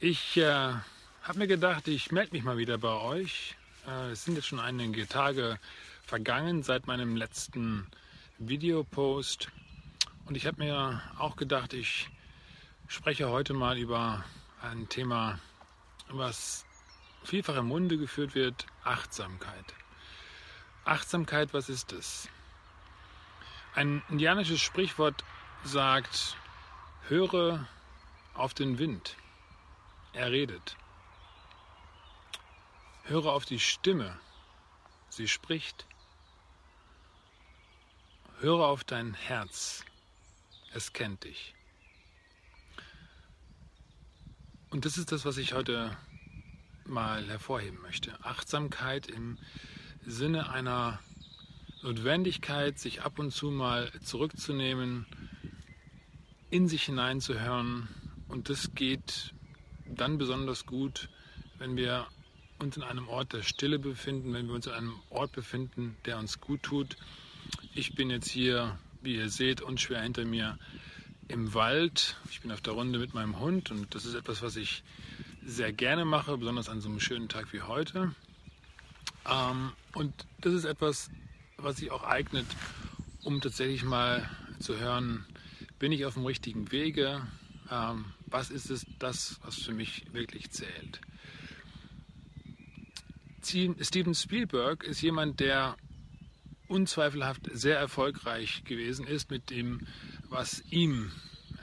Ich äh, habe mir gedacht, ich melde mich mal wieder bei euch. Äh, es sind jetzt schon einige Tage vergangen seit meinem letzten Videopost. Und ich habe mir auch gedacht, ich spreche heute mal über ein Thema, was vielfach im Munde geführt wird, Achtsamkeit. Achtsamkeit, was ist es? Ein indianisches Sprichwort sagt, höre auf den Wind. Er redet. Höre auf die Stimme. Sie spricht. Höre auf dein Herz. Es kennt dich. Und das ist das, was ich heute mal hervorheben möchte. Achtsamkeit im Sinne einer Notwendigkeit, sich ab und zu mal zurückzunehmen, in sich hineinzuhören. Und das geht dann besonders gut, wenn wir uns in einem Ort der Stille befinden, wenn wir uns in einem Ort befinden, der uns gut tut. Ich bin jetzt hier, wie ihr seht, unschwer hinter mir im Wald. Ich bin auf der Runde mit meinem Hund und das ist etwas, was ich sehr gerne mache, besonders an so einem schönen Tag wie heute. Ähm, und das ist etwas, was sich auch eignet, um tatsächlich mal zu hören, bin ich auf dem richtigen Wege? Was ist es das, was für mich wirklich zählt? Steven Spielberg ist jemand, der unzweifelhaft sehr erfolgreich gewesen ist mit dem, was ihm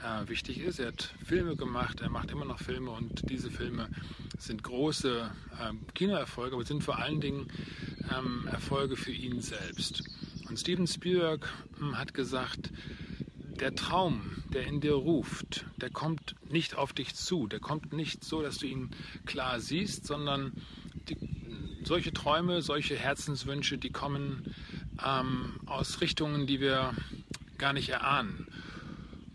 äh, wichtig ist. Er hat Filme gemacht, er macht immer noch Filme und diese Filme sind große äh, Kinoerfolge, aber sind vor allen Dingen ähm, Erfolge für ihn selbst. Und Steven Spielberg hm, hat gesagt, der Traum, der in dir ruft, der kommt nicht auf dich zu, der kommt nicht so, dass du ihn klar siehst, sondern die, solche Träume, solche Herzenswünsche, die kommen ähm, aus Richtungen, die wir gar nicht erahnen.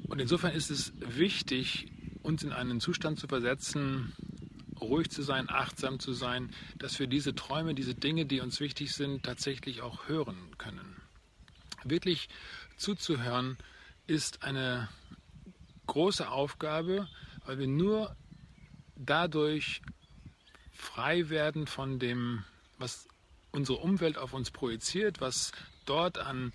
Und insofern ist es wichtig, uns in einen Zustand zu versetzen, ruhig zu sein, achtsam zu sein, dass wir diese Träume, diese Dinge, die uns wichtig sind, tatsächlich auch hören können. Wirklich zuzuhören, ist eine große Aufgabe, weil wir nur dadurch frei werden von dem, was unsere Umwelt auf uns projiziert, was dort an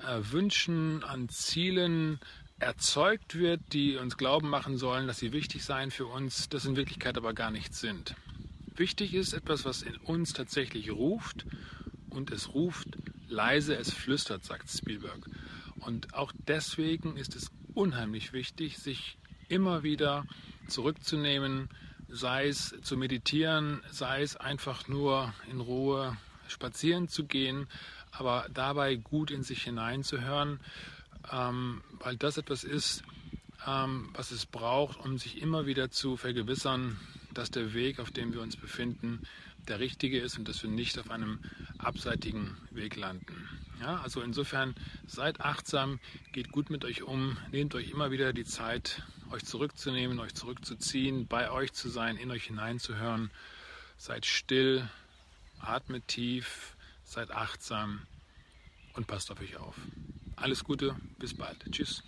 äh, Wünschen, an Zielen erzeugt wird, die uns glauben machen sollen, dass sie wichtig seien für uns, das in Wirklichkeit aber gar nicht sind. Wichtig ist etwas, was in uns tatsächlich ruft und es ruft leise, es flüstert, sagt Spielberg. Und auch deswegen ist es unheimlich wichtig, sich immer wieder zurückzunehmen, sei es zu meditieren, sei es einfach nur in Ruhe spazieren zu gehen, aber dabei gut in sich hineinzuhören, ähm, weil das etwas ist, ähm, was es braucht, um sich immer wieder zu vergewissern, dass der Weg, auf dem wir uns befinden, der richtige ist und dass wir nicht auf einem abseitigen Weg landen. Ja, also insofern seid achtsam, geht gut mit euch um, nehmt euch immer wieder die Zeit, euch zurückzunehmen, euch zurückzuziehen, bei euch zu sein, in euch hineinzuhören. Seid still, atmet tief, seid achtsam und passt auf euch auf. Alles Gute, bis bald. Tschüss.